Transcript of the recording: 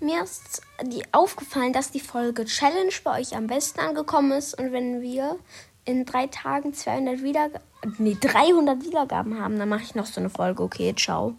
mir ist die aufgefallen, dass die Folge Challenge bei euch am besten angekommen ist. Und wenn wir in drei Tagen 200 Wiedergaben, nee, 300 Wiedergaben haben, dann mache ich noch so eine Folge. Okay, ciao.